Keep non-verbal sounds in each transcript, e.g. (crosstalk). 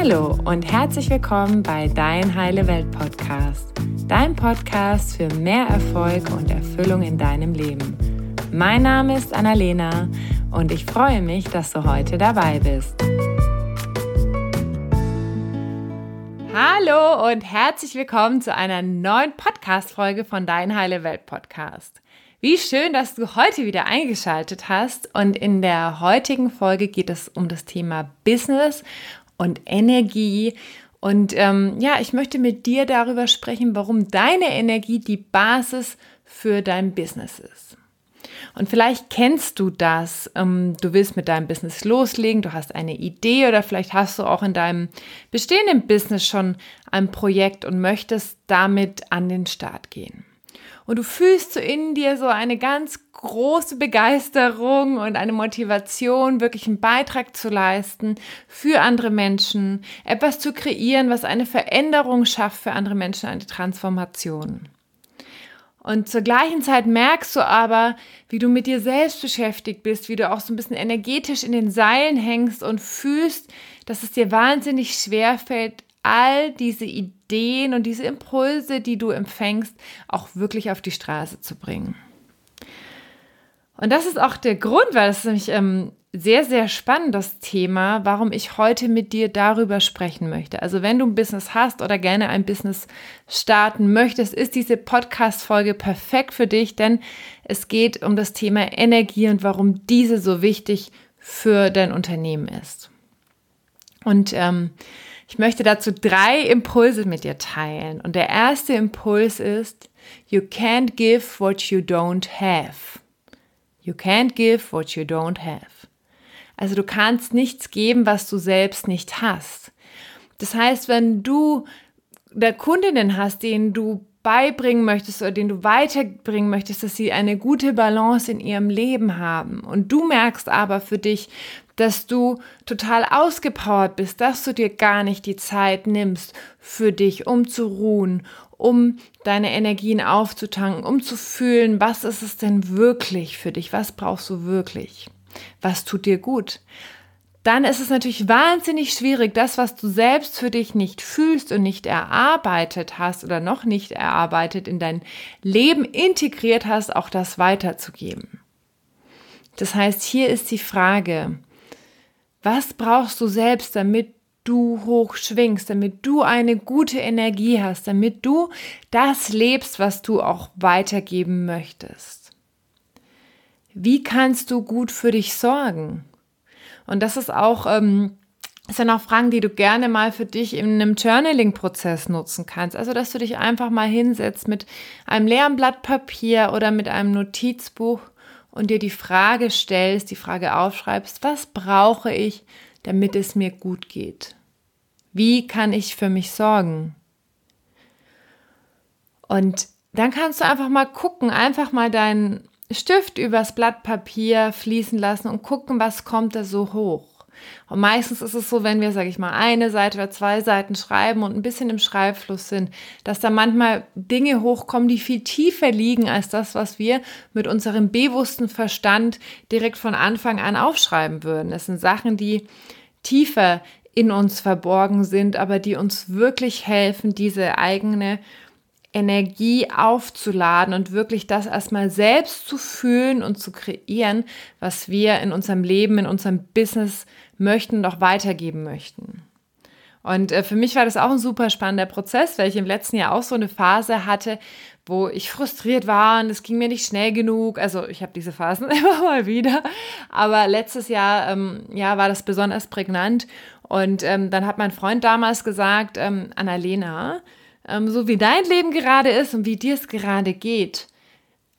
Hallo und herzlich willkommen bei Dein Heile Welt Podcast, dein Podcast für mehr Erfolg und Erfüllung in deinem Leben. Mein Name ist Annalena und ich freue mich, dass du heute dabei bist. Hallo und herzlich willkommen zu einer neuen Podcast-Folge von Dein Heile Welt Podcast. Wie schön, dass du heute wieder eingeschaltet hast. Und in der heutigen Folge geht es um das Thema Business und Energie. Und ähm, ja, ich möchte mit dir darüber sprechen, warum deine Energie die Basis für dein Business ist. Und vielleicht kennst du das. Ähm, du willst mit deinem Business loslegen, du hast eine Idee oder vielleicht hast du auch in deinem bestehenden Business schon ein Projekt und möchtest damit an den Start gehen und du fühlst so in dir so eine ganz große Begeisterung und eine Motivation, wirklich einen Beitrag zu leisten für andere Menschen, etwas zu kreieren, was eine Veränderung schafft für andere Menschen, eine Transformation. Und zur gleichen Zeit merkst du aber, wie du mit dir selbst beschäftigt bist, wie du auch so ein bisschen energetisch in den Seilen hängst und fühlst, dass es dir wahnsinnig schwer fällt, all diese Ideen und diese Impulse, die du empfängst, auch wirklich auf die Straße zu bringen. Und das ist auch der Grund, weil es nämlich ähm, sehr, sehr spannend, das Thema, warum ich heute mit dir darüber sprechen möchte. Also wenn du ein Business hast oder gerne ein Business starten möchtest, ist diese Podcast-Folge perfekt für dich, denn es geht um das Thema Energie und warum diese so wichtig für dein Unternehmen ist. Und ähm, ich möchte dazu drei Impulse mit dir teilen. Und der erste Impuls ist, you can't give what you don't have. You can't give what you don't have. Also du kannst nichts geben, was du selbst nicht hast. Das heißt, wenn du der Kundinnen hast, denen du beibringen möchtest oder den du weiterbringen möchtest, dass sie eine gute Balance in ihrem Leben haben. Und du merkst aber für dich, dass du total ausgepowert bist, dass du dir gar nicht die Zeit nimmst für dich, um zu ruhen, um deine Energien aufzutanken, um zu fühlen, was ist es denn wirklich für dich, was brauchst du wirklich, was tut dir gut. Dann ist es natürlich wahnsinnig schwierig, das, was du selbst für dich nicht fühlst und nicht erarbeitet hast oder noch nicht erarbeitet in dein Leben integriert hast, auch das weiterzugeben. Das heißt, hier ist die Frage, was brauchst du selbst, damit du hoch schwingst, damit du eine gute Energie hast, damit du das lebst, was du auch weitergeben möchtest? Wie kannst du gut für dich sorgen? Und das ist auch, ähm, das sind auch Fragen, die du gerne mal für dich in einem Journaling-Prozess nutzen kannst. Also, dass du dich einfach mal hinsetzt mit einem leeren Blatt Papier oder mit einem Notizbuch und dir die Frage stellst, die Frage aufschreibst, was brauche ich, damit es mir gut geht? Wie kann ich für mich sorgen? Und dann kannst du einfach mal gucken, einfach mal deinen Stift übers Blatt Papier fließen lassen und gucken, was kommt da so hoch. Und meistens ist es so, wenn wir, sage ich mal, eine Seite oder zwei Seiten schreiben und ein bisschen im Schreibfluss sind, dass da manchmal Dinge hochkommen, die viel tiefer liegen als das, was wir mit unserem bewussten Verstand direkt von Anfang an aufschreiben würden. Das sind Sachen, die tiefer in uns verborgen sind, aber die uns wirklich helfen, diese eigene Energie aufzuladen und wirklich das erstmal selbst zu fühlen und zu kreieren, was wir in unserem Leben, in unserem Business möchten und auch weitergeben möchten. Und äh, für mich war das auch ein super spannender Prozess, weil ich im letzten Jahr auch so eine Phase hatte, wo ich frustriert war und es ging mir nicht schnell genug. Also ich habe diese Phasen (laughs) immer mal wieder, aber letztes Jahr ähm, ja, war das besonders prägnant. Und ähm, dann hat mein Freund damals gesagt, ähm, Annalena, so wie dein Leben gerade ist und wie dir es gerade geht,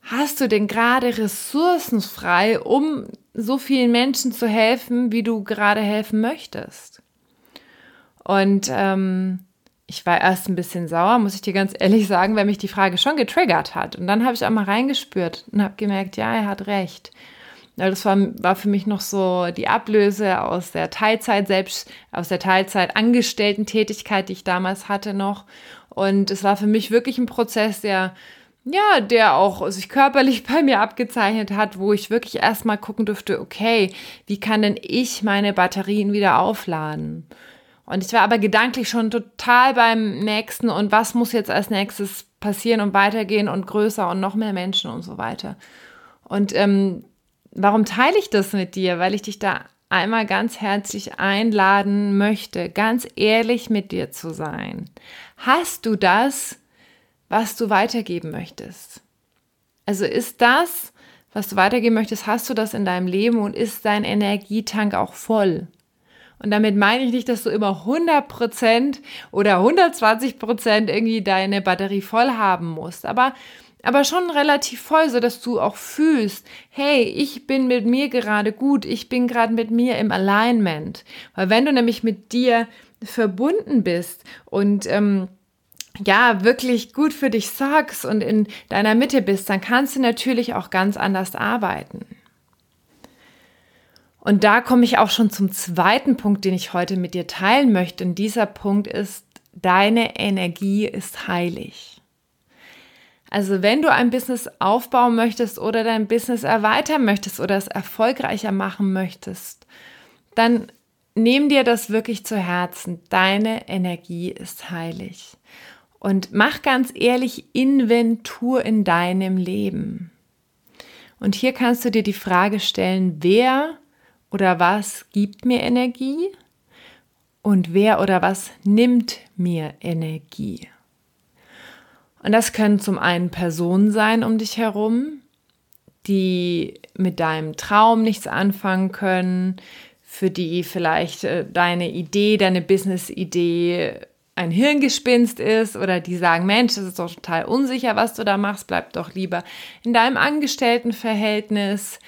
hast du denn gerade Ressourcen frei, um so vielen Menschen zu helfen, wie du gerade helfen möchtest? Und ähm, ich war erst ein bisschen sauer, muss ich dir ganz ehrlich sagen, weil mich die Frage schon getriggert hat. Und dann habe ich auch mal reingespürt und habe gemerkt, ja, er hat recht. Das war, war für mich noch so die Ablöse aus der Teilzeit, selbst aus der Teilzeit Angestellten-Tätigkeit, die ich damals hatte noch. Und es war für mich wirklich ein Prozess, der ja, der auch sich körperlich (laughs) bei mir abgezeichnet hat, wo ich wirklich erstmal gucken durfte, okay, wie kann denn ich meine Batterien wieder aufladen? Und ich war aber gedanklich schon total beim nächsten und was muss jetzt als nächstes passieren und weitergehen und größer und noch mehr Menschen und so weiter. Und ähm, warum teile ich das mit dir? Weil ich dich da einmal ganz herzlich einladen möchte, ganz ehrlich mit dir zu sein. Hast du das, was du weitergeben möchtest? Also ist das, was du weitergeben möchtest, hast du das in deinem Leben und ist dein Energietank auch voll? Und damit meine ich nicht, dass du immer 100% oder 120% irgendwie deine Batterie voll haben musst, aber aber schon relativ voll, so dass du auch fühlst, hey, ich bin mit mir gerade gut, ich bin gerade mit mir im Alignment. Weil wenn du nämlich mit dir verbunden bist und ähm, ja, wirklich gut für dich sorgst und in deiner Mitte bist, dann kannst du natürlich auch ganz anders arbeiten. Und da komme ich auch schon zum zweiten Punkt, den ich heute mit dir teilen möchte. Und dieser Punkt ist, deine Energie ist heilig. Also wenn du ein Business aufbauen möchtest oder dein Business erweitern möchtest oder es erfolgreicher machen möchtest, dann nimm dir das wirklich zu Herzen. Deine Energie ist heilig. Und mach ganz ehrlich Inventur in deinem Leben. Und hier kannst du dir die Frage stellen, wer oder was gibt mir Energie und wer oder was nimmt mir Energie. Und das können zum einen Personen sein um dich herum, die mit deinem Traum nichts anfangen können, für die vielleicht äh, deine Idee, deine Business-Idee ein Hirngespinst ist oder die sagen, Mensch, das ist doch total unsicher, was du da machst, bleib doch lieber in deinem Angestelltenverhältnis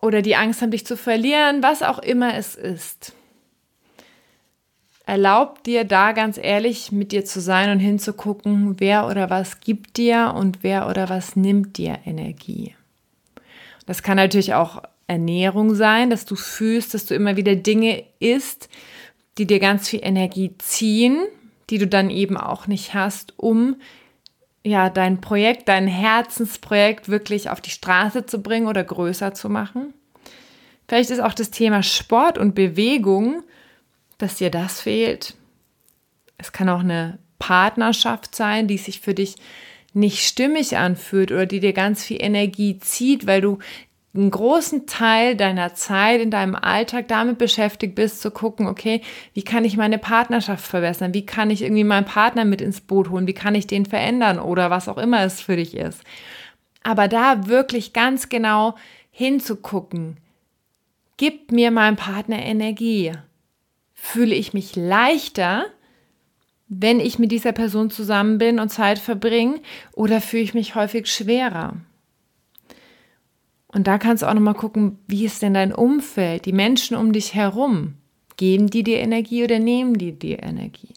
oder die Angst haben, dich zu verlieren, was auch immer es ist. Erlaub dir da ganz ehrlich mit dir zu sein und hinzugucken, wer oder was gibt dir und wer oder was nimmt dir Energie. Das kann natürlich auch Ernährung sein, dass du fühlst, dass du immer wieder Dinge isst, die dir ganz viel Energie ziehen, die du dann eben auch nicht hast, um ja, dein Projekt, dein Herzensprojekt wirklich auf die Straße zu bringen oder größer zu machen. Vielleicht ist auch das Thema Sport und Bewegung, dass dir das fehlt. Es kann auch eine Partnerschaft sein, die sich für dich nicht stimmig anfühlt oder die dir ganz viel Energie zieht, weil du einen großen Teil deiner Zeit in deinem Alltag damit beschäftigt bist, zu gucken, okay, wie kann ich meine Partnerschaft verbessern? Wie kann ich irgendwie meinen Partner mit ins Boot holen? Wie kann ich den verändern oder was auch immer es für dich ist? Aber da wirklich ganz genau hinzugucken, gibt mir mein Partner Energie? Fühle ich mich leichter, wenn ich mit dieser Person zusammen bin und Zeit verbringe, oder fühle ich mich häufig schwerer? Und da kannst du auch nochmal gucken, wie ist denn dein Umfeld, die Menschen um dich herum? Geben die dir Energie oder nehmen die dir Energie?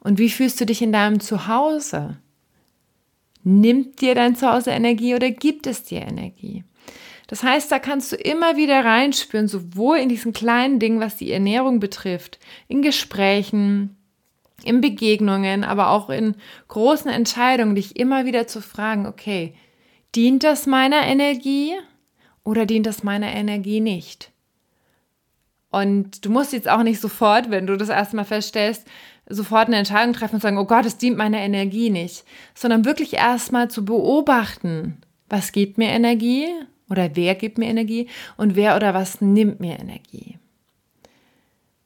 Und wie fühlst du dich in deinem Zuhause? Nimmt dir dein Zuhause Energie oder gibt es dir Energie? Das heißt, da kannst du immer wieder reinspüren, sowohl in diesen kleinen Dingen, was die Ernährung betrifft, in Gesprächen, in Begegnungen, aber auch in großen Entscheidungen, dich immer wieder zu fragen, okay, Dient das meiner Energie oder dient das meiner Energie nicht? Und du musst jetzt auch nicht sofort, wenn du das erstmal feststellst, sofort eine Entscheidung treffen und sagen, oh Gott, es dient meiner Energie nicht, sondern wirklich erstmal zu beobachten, was gibt mir Energie oder wer gibt mir Energie und wer oder was nimmt mir Energie.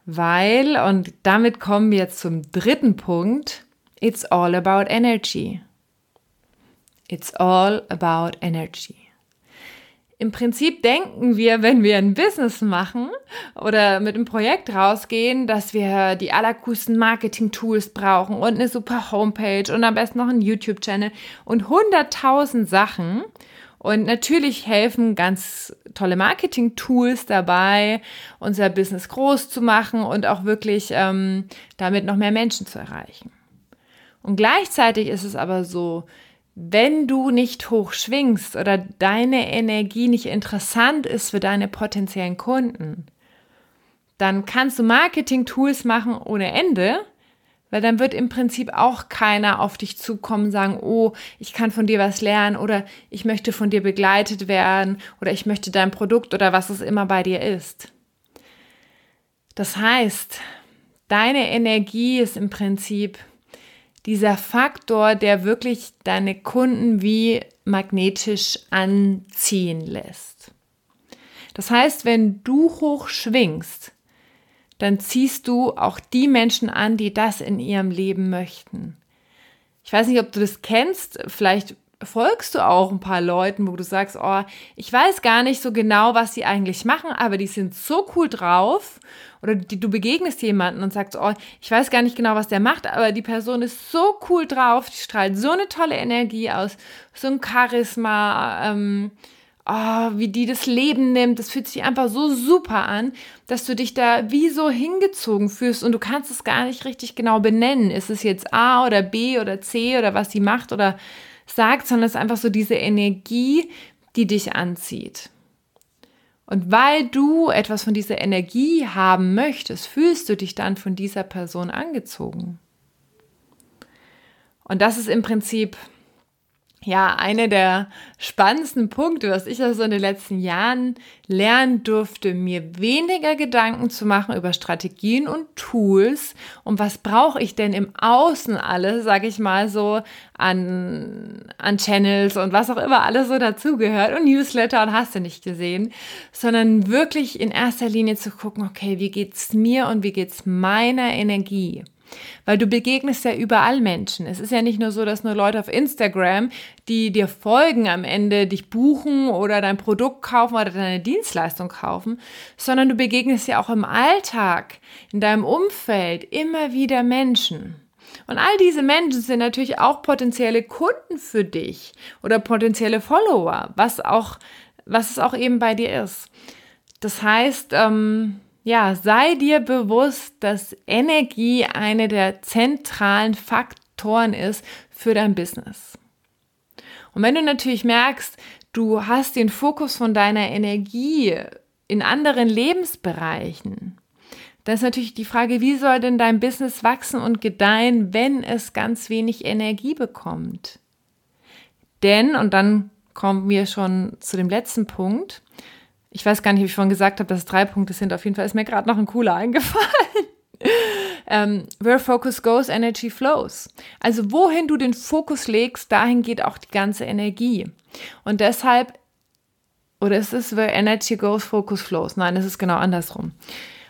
Weil, und damit kommen wir zum dritten Punkt, it's all about energy. It's all about energy. Im Prinzip denken wir, wenn wir ein Business machen oder mit einem Projekt rausgehen, dass wir die allercoolsten Marketing-Tools brauchen und eine super Homepage und am besten noch einen YouTube-Channel und hunderttausend Sachen. Und natürlich helfen ganz tolle Marketing-Tools dabei, unser Business groß zu machen und auch wirklich ähm, damit noch mehr Menschen zu erreichen. Und gleichzeitig ist es aber so, wenn du nicht hoch schwingst oder deine Energie nicht interessant ist für deine potenziellen Kunden, dann kannst du Marketing-Tools machen ohne Ende, weil dann wird im Prinzip auch keiner auf dich zukommen sagen, oh, ich kann von dir was lernen oder ich möchte von dir begleitet werden oder ich möchte dein Produkt oder was es immer bei dir ist. Das heißt, deine Energie ist im Prinzip dieser Faktor, der wirklich deine Kunden wie magnetisch anziehen lässt. Das heißt, wenn du hoch schwingst, dann ziehst du auch die Menschen an, die das in ihrem Leben möchten. Ich weiß nicht, ob du das kennst, vielleicht folgst du auch ein paar Leuten, wo du sagst, oh, ich weiß gar nicht so genau, was sie eigentlich machen, aber die sind so cool drauf. Oder die, du begegnest jemanden und sagst, oh, ich weiß gar nicht genau, was der macht, aber die Person ist so cool drauf, die strahlt so eine tolle Energie aus, so ein Charisma, ähm, oh, wie die das Leben nimmt. Das fühlt sich einfach so super an, dass du dich da wie so hingezogen fühlst und du kannst es gar nicht richtig genau benennen. Ist es jetzt A oder B oder C oder was sie macht oder sagt, sondern es ist einfach so diese Energie, die dich anzieht. Und weil du etwas von dieser Energie haben möchtest, fühlst du dich dann von dieser Person angezogen. Und das ist im Prinzip ja, eine der spannendsten Punkte, was ich also in den letzten Jahren lernen durfte, mir weniger Gedanken zu machen über Strategien und Tools und was brauche ich denn im Außen alles, sage ich mal so, an, an Channels und was auch immer alles so dazugehört und Newsletter und hast du nicht gesehen, sondern wirklich in erster Linie zu gucken, okay, wie geht's mir und wie geht's meiner Energie? Weil du begegnest ja überall Menschen. Es ist ja nicht nur so, dass nur Leute auf Instagram, die dir folgen, am Ende dich buchen oder dein Produkt kaufen oder deine Dienstleistung kaufen, sondern du begegnest ja auch im Alltag, in deinem Umfeld immer wieder Menschen. Und all diese Menschen sind natürlich auch potenzielle Kunden für dich oder potenzielle Follower, was auch, was es auch eben bei dir ist. Das heißt, ähm, ja, sei dir bewusst, dass Energie eine der zentralen Faktoren ist für dein Business. Und wenn du natürlich merkst, du hast den Fokus von deiner Energie in anderen Lebensbereichen, dann ist natürlich die Frage, wie soll denn dein Business wachsen und gedeihen, wenn es ganz wenig Energie bekommt? Denn, und dann kommen wir schon zu dem letzten Punkt, ich weiß gar nicht, wie ich vorhin gesagt habe, dass es drei Punkte sind. Auf jeden Fall ist mir gerade noch ein cooler (laughs) eingefallen. ähm, where focus goes, energy flows. Also wohin du den Fokus legst, dahin geht auch die ganze Energie. Und deshalb, oder ist es where energy goes, focus flows? Nein, es ist genau andersrum.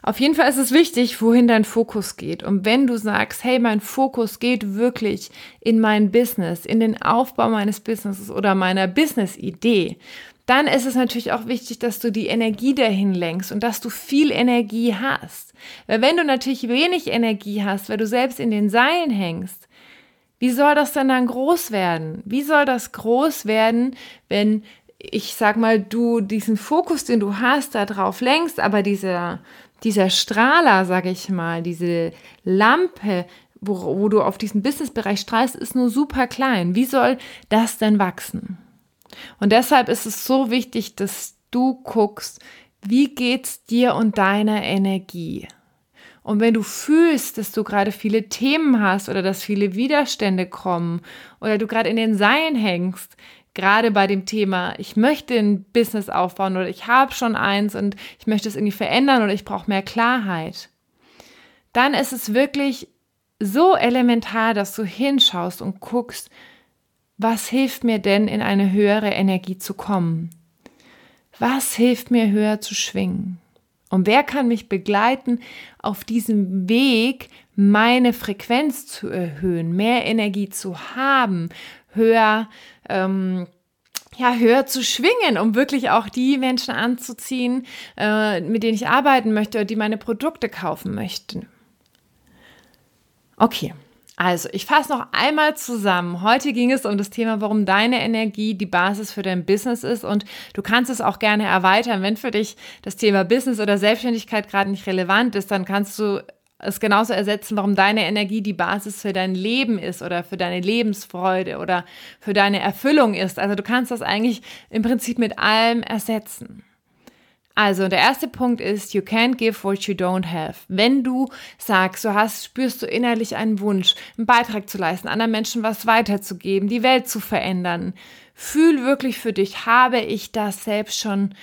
Auf jeden Fall ist es wichtig, wohin dein Fokus geht. Und wenn du sagst, hey, mein Fokus geht wirklich in mein Business, in den Aufbau meines Businesses oder meiner Business-Idee, dann ist es natürlich auch wichtig, dass du die Energie dahin lenkst und dass du viel Energie hast. Weil wenn du natürlich wenig Energie hast, weil du selbst in den Seilen hängst, wie soll das denn dann groß werden? Wie soll das groß werden, wenn ich sag mal, du diesen Fokus, den du hast, da drauf lenkst, aber dieser, dieser Strahler, sag ich mal, diese Lampe, wo, wo du auf diesen Businessbereich strahlst, ist nur super klein. Wie soll das denn wachsen? Und deshalb ist es so wichtig, dass du guckst, wie geht's dir und deiner Energie? Und wenn du fühlst, dass du gerade viele Themen hast oder dass viele Widerstände kommen oder du gerade in den Seilen hängst, gerade bei dem Thema, ich möchte ein Business aufbauen oder ich habe schon eins und ich möchte es irgendwie verändern oder ich brauche mehr Klarheit, dann ist es wirklich so elementar, dass du hinschaust und guckst, was hilft mir denn in eine höhere Energie zu kommen? Was hilft mir höher zu schwingen? Und wer kann mich begleiten auf diesem Weg, meine Frequenz zu erhöhen, mehr Energie zu haben, höher, ähm, ja, höher zu schwingen, um wirklich auch die Menschen anzuziehen, äh, mit denen ich arbeiten möchte oder die meine Produkte kaufen möchten. Okay, also, ich fasse noch einmal zusammen. Heute ging es um das Thema, warum deine Energie die Basis für dein Business ist und du kannst es auch gerne erweitern. Wenn für dich das Thema Business oder Selbstständigkeit gerade nicht relevant ist, dann kannst du es genauso ersetzen, warum deine Energie die Basis für dein Leben ist oder für deine Lebensfreude oder für deine Erfüllung ist. Also du kannst das eigentlich im Prinzip mit allem ersetzen. Also, der erste Punkt ist, you can't give what you don't have. Wenn du sagst, du hast, spürst du innerlich einen Wunsch, einen Beitrag zu leisten, anderen Menschen was weiterzugeben, die Welt zu verändern, fühl wirklich für dich, habe ich das selbst schon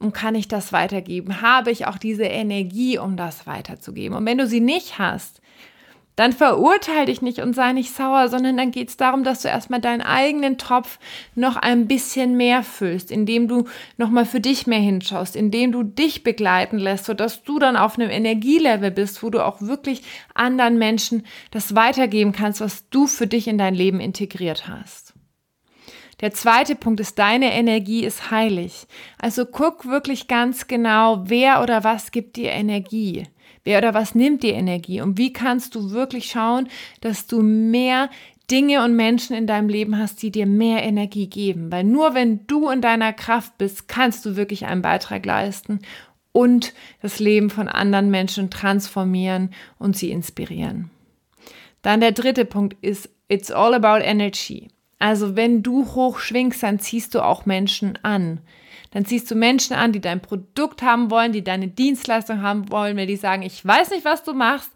und kann ich das weitergeben? Habe ich auch diese Energie, um das weiterzugeben? Und wenn du sie nicht hast, dann verurteile dich nicht und sei nicht sauer, sondern dann geht es darum, dass du erstmal deinen eigenen Topf noch ein bisschen mehr füllst, indem du nochmal für dich mehr hinschaust, indem du dich begleiten lässt, sodass du dann auf einem Energielevel bist, wo du auch wirklich anderen Menschen das weitergeben kannst, was du für dich in dein Leben integriert hast. Der zweite Punkt ist, deine Energie ist heilig. Also guck wirklich ganz genau, wer oder was gibt dir Energie. Wer oder was nimmt dir Energie? Und wie kannst du wirklich schauen, dass du mehr Dinge und Menschen in deinem Leben hast, die dir mehr Energie geben? Weil nur wenn du in deiner Kraft bist, kannst du wirklich einen Beitrag leisten und das Leben von anderen Menschen transformieren und sie inspirieren. Dann der dritte Punkt ist, it's all about energy. Also wenn du hoch schwingst, dann ziehst du auch Menschen an dann ziehst du Menschen an, die dein Produkt haben wollen, die deine Dienstleistung haben wollen, wenn die sagen, ich weiß nicht, was du machst,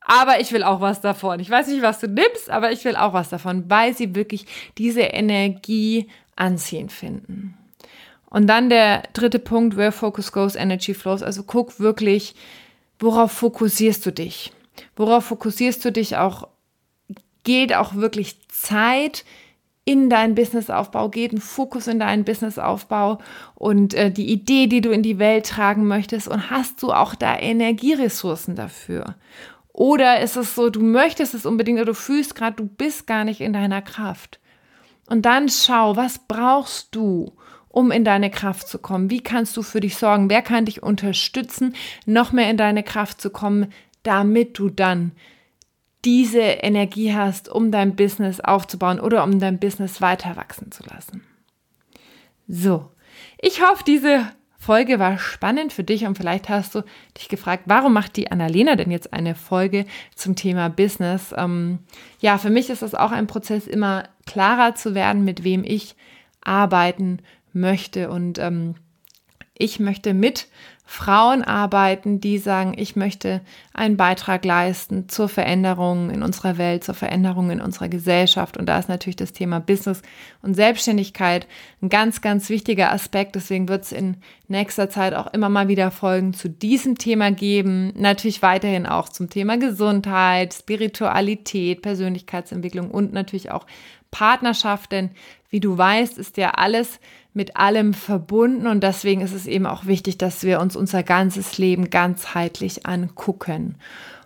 aber ich will auch was davon. Ich weiß nicht, was du nimmst, aber ich will auch was davon, weil sie wirklich diese Energie anziehen finden. Und dann der dritte Punkt, where focus goes, energy flows. Also guck wirklich, worauf fokussierst du dich? Worauf fokussierst du dich auch? Geht auch wirklich Zeit in deinen Businessaufbau geht, ein Fokus in deinen Businessaufbau und äh, die Idee, die du in die Welt tragen möchtest und hast du auch da Energieressourcen dafür? Oder ist es so, du möchtest es unbedingt oder du fühlst gerade, du bist gar nicht in deiner Kraft. Und dann schau, was brauchst du, um in deine Kraft zu kommen? Wie kannst du für dich sorgen? Wer kann dich unterstützen, noch mehr in deine Kraft zu kommen, damit du dann diese Energie hast, um dein Business aufzubauen oder um dein Business weiter wachsen zu lassen. So, ich hoffe, diese Folge war spannend für dich und vielleicht hast du dich gefragt, warum macht die Annalena denn jetzt eine Folge zum Thema Business? Ähm, ja, für mich ist es auch ein Prozess, immer klarer zu werden, mit wem ich arbeiten möchte und ähm, ich möchte mit Frauen arbeiten, die sagen, ich möchte einen Beitrag leisten zur Veränderung in unserer Welt, zur Veränderung in unserer Gesellschaft. Und da ist natürlich das Thema Business und Selbstständigkeit ein ganz, ganz wichtiger Aspekt. Deswegen wird es in nächster Zeit auch immer mal wieder Folgen zu diesem Thema geben. Natürlich weiterhin auch zum Thema Gesundheit, Spiritualität, Persönlichkeitsentwicklung und natürlich auch Partnerschaft. Denn wie du weißt, ist ja alles mit allem verbunden und deswegen ist es eben auch wichtig, dass wir uns unser ganzes Leben ganzheitlich angucken.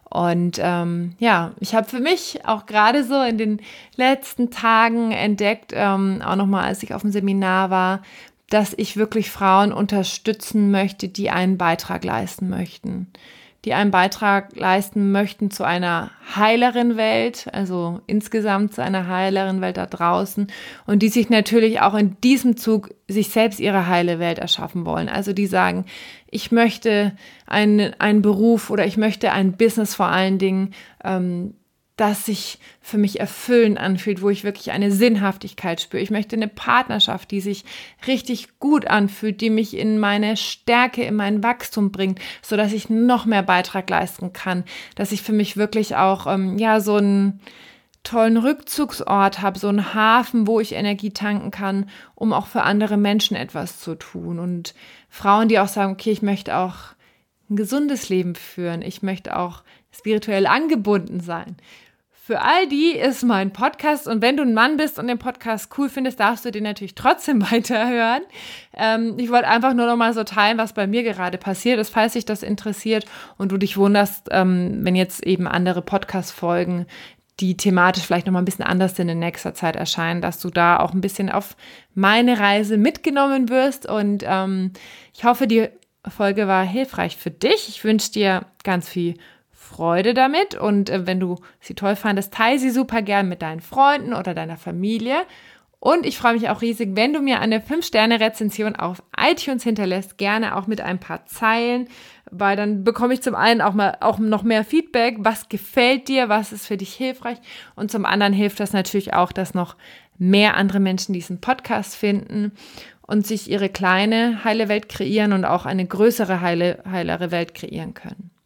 Und ähm, ja, ich habe für mich auch gerade so in den letzten Tagen entdeckt, ähm, auch nochmal, als ich auf dem Seminar war, dass ich wirklich Frauen unterstützen möchte, die einen Beitrag leisten möchten die einen Beitrag leisten möchten zu einer heileren Welt, also insgesamt zu einer heileren Welt da draußen und die sich natürlich auch in diesem Zug sich selbst ihre heile Welt erschaffen wollen. Also die sagen, ich möchte einen, einen Beruf oder ich möchte ein Business vor allen Dingen, ähm, das sich für mich erfüllend anfühlt, wo ich wirklich eine Sinnhaftigkeit spüre. Ich möchte eine Partnerschaft, die sich richtig gut anfühlt, die mich in meine Stärke, in mein Wachstum bringt, so dass ich noch mehr Beitrag leisten kann, dass ich für mich wirklich auch ähm, ja so einen tollen Rückzugsort habe, so einen Hafen, wo ich Energie tanken kann, um auch für andere Menschen etwas zu tun und Frauen, die auch sagen, okay, ich möchte auch ein gesundes Leben führen, ich möchte auch spirituell angebunden sein. Für all die ist mein Podcast und wenn du ein Mann bist und den Podcast cool findest, darfst du den natürlich trotzdem (laughs) weiterhören. Ähm, ich wollte einfach nur noch mal so teilen, was bei mir gerade passiert ist, falls dich das interessiert und du dich wunderst, ähm, wenn jetzt eben andere Podcast-Folgen, die thematisch vielleicht noch mal ein bisschen anders sind in nächster Zeit erscheinen, dass du da auch ein bisschen auf meine Reise mitgenommen wirst und ähm, ich hoffe, die Folge war hilfreich für dich. Ich wünsche dir ganz viel Freude damit und äh, wenn du sie toll fandest, teile sie super gern mit deinen Freunden oder deiner Familie. Und ich freue mich auch riesig, wenn du mir eine 5-Sterne-Rezension auf iTunes hinterlässt, gerne auch mit ein paar Zeilen, weil dann bekomme ich zum einen auch mal auch noch mehr Feedback, was gefällt dir, was ist für dich hilfreich und zum anderen hilft das natürlich auch, dass noch mehr andere Menschen diesen Podcast finden. und sich ihre kleine heile Welt kreieren und auch eine größere heile, heilere Welt kreieren können.